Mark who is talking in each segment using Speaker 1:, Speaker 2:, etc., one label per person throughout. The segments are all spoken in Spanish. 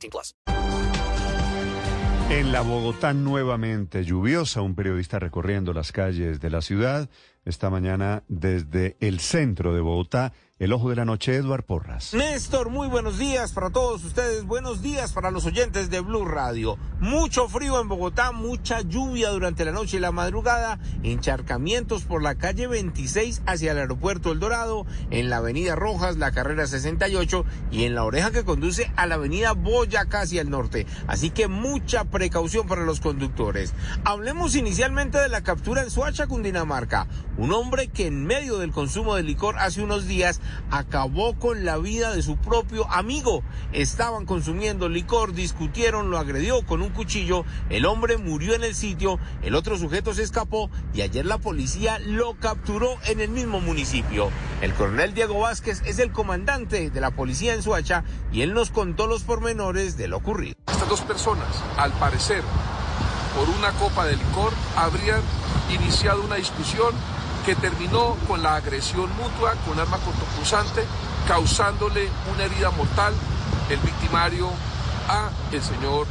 Speaker 1: 18 plus.
Speaker 2: En la Bogotá nuevamente lluviosa, un periodista recorriendo las calles de la ciudad esta mañana desde el centro de Bogotá. El ojo de la noche, Eduard Porras.
Speaker 3: Néstor, muy buenos días para todos ustedes. Buenos días para los oyentes de Blue Radio. Mucho frío en Bogotá, mucha lluvia durante la noche y la madrugada, encharcamientos por la calle 26 hacia el aeropuerto El Dorado, en la avenida Rojas, la carrera 68 y en la oreja que conduce a la avenida Boyacá hacia el norte. Así que mucha precaución para los conductores. Hablemos inicialmente de la captura en Suacha, Cundinamarca. Un hombre que en medio del consumo de licor hace unos días acabó con la vida de su propio amigo. Estaban consumiendo licor, discutieron, lo agredió con un cuchillo, el hombre murió en el sitio, el otro sujeto se escapó y ayer la policía lo capturó en el mismo municipio. El coronel Diego Vázquez es el comandante de la policía en Suacha y él nos contó los pormenores de lo ocurrido.
Speaker 4: Estas dos personas, al parecer, por una copa de licor, habrían iniciado una discusión que terminó con la agresión mutua con arma causándole una herida mortal, el victimario a el señor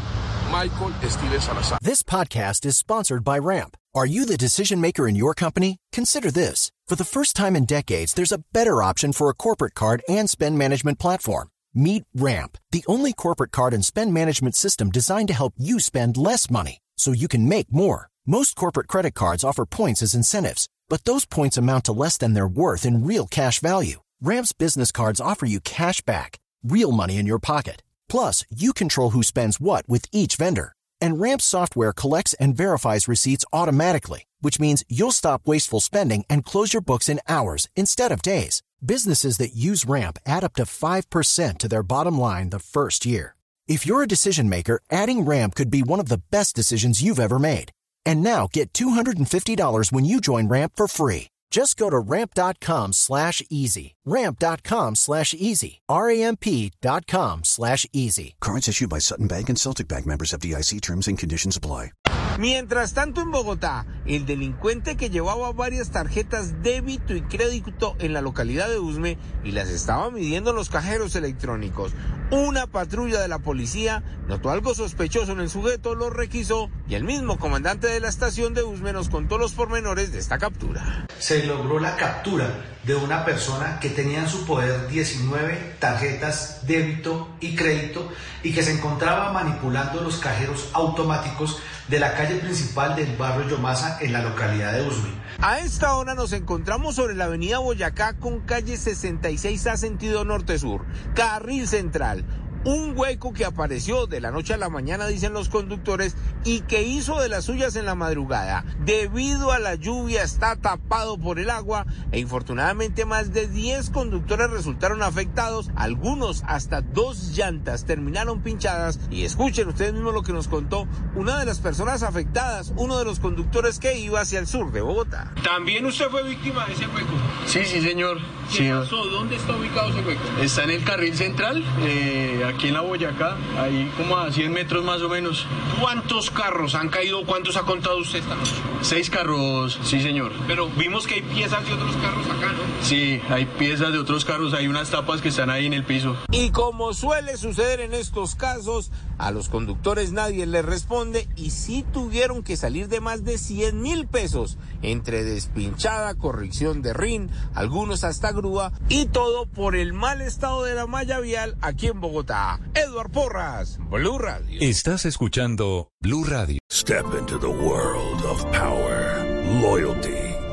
Speaker 4: Michael Steven Salazar.
Speaker 5: This podcast is sponsored by Ramp. Are you the decision maker in your company? Consider this. For the first time in decades, there's a better option for a corporate card and spend management platform. Meet Ramp, the only corporate card and spend management system designed to help you spend less money so you can make more. Most corporate credit cards offer points as incentives, but those points amount to less than their worth in real cash value. Ramp's business cards offer you cash back, real money in your pocket. Plus, you control who spends what with each vendor. And Ramp's software collects and verifies receipts automatically, which means you'll stop wasteful spending and close your books in hours instead of days. Businesses that use Ramp add up to 5% to their bottom line the first year. If you're a decision maker, adding Ramp could be one of the best decisions you've ever made. And now get $250 when you join Ramp for free. Just go to ramp.com slash easy. Ramp.com slash easy. R-A-M-P.com slash easy.
Speaker 6: Cards issued by Sutton Bank and Celtic Bank members of DIC terms and conditions apply.
Speaker 3: Mientras tanto en Bogotá, el delincuente que llevaba varias tarjetas débito y crédito en la localidad de Usme y las estaba midiendo en los cajeros electrónicos. Una patrulla de la policía notó algo sospechoso en el sujeto, lo requisó y el mismo comandante de la estación de Usme nos contó los pormenores de esta captura.
Speaker 7: Se logró la captura de una persona que tenía en su poder 19 tarjetas débito y crédito y que se encontraba manipulando los cajeros automáticos de la calle principal del barrio Yomasa en la localidad de Usme.
Speaker 3: A esta hora nos encontramos sobre la avenida Boyacá con calle 66A sentido norte-sur, carril central. Un hueco que apareció de la noche a la mañana, dicen los conductores, y que hizo de las suyas en la madrugada. Debido a la lluvia está tapado por el agua e infortunadamente más de 10 conductores resultaron afectados, algunos hasta dos llantas terminaron pinchadas y escuchen ustedes mismos lo que nos contó una de las personas afectadas, uno de los conductores que iba hacia el sur de Bogotá.
Speaker 8: También usted fue víctima de ese hueco.
Speaker 9: Sí, sí, señor.
Speaker 8: ¿Qué
Speaker 9: Sí,
Speaker 8: pasó? ¿Dónde está ubicado ese hueco?
Speaker 9: Está en el carril central, eh, aquí en la Boyacá, ahí como a 100 metros más o menos.
Speaker 8: ¿Cuántos carros han caído? ¿Cuántos ha contado usted esta noche?
Speaker 9: Seis carros, sí, señor.
Speaker 8: Pero vimos que hay piezas de otros carros acá, ¿no?
Speaker 9: Sí, hay piezas de otros carros, hay unas tapas que están ahí en el piso.
Speaker 3: Y como suele suceder en estos casos, a los conductores nadie les responde y sí tuvieron que salir de más de 100 mil pesos entre despinchada, corrección de RIN, algunos hasta grúa y todo por el mal estado de la malla vial aquí en Bogotá. Eduard Porras, Blue Radio.
Speaker 10: Estás escuchando Blue Radio.
Speaker 11: Step into the world of power, loyalty,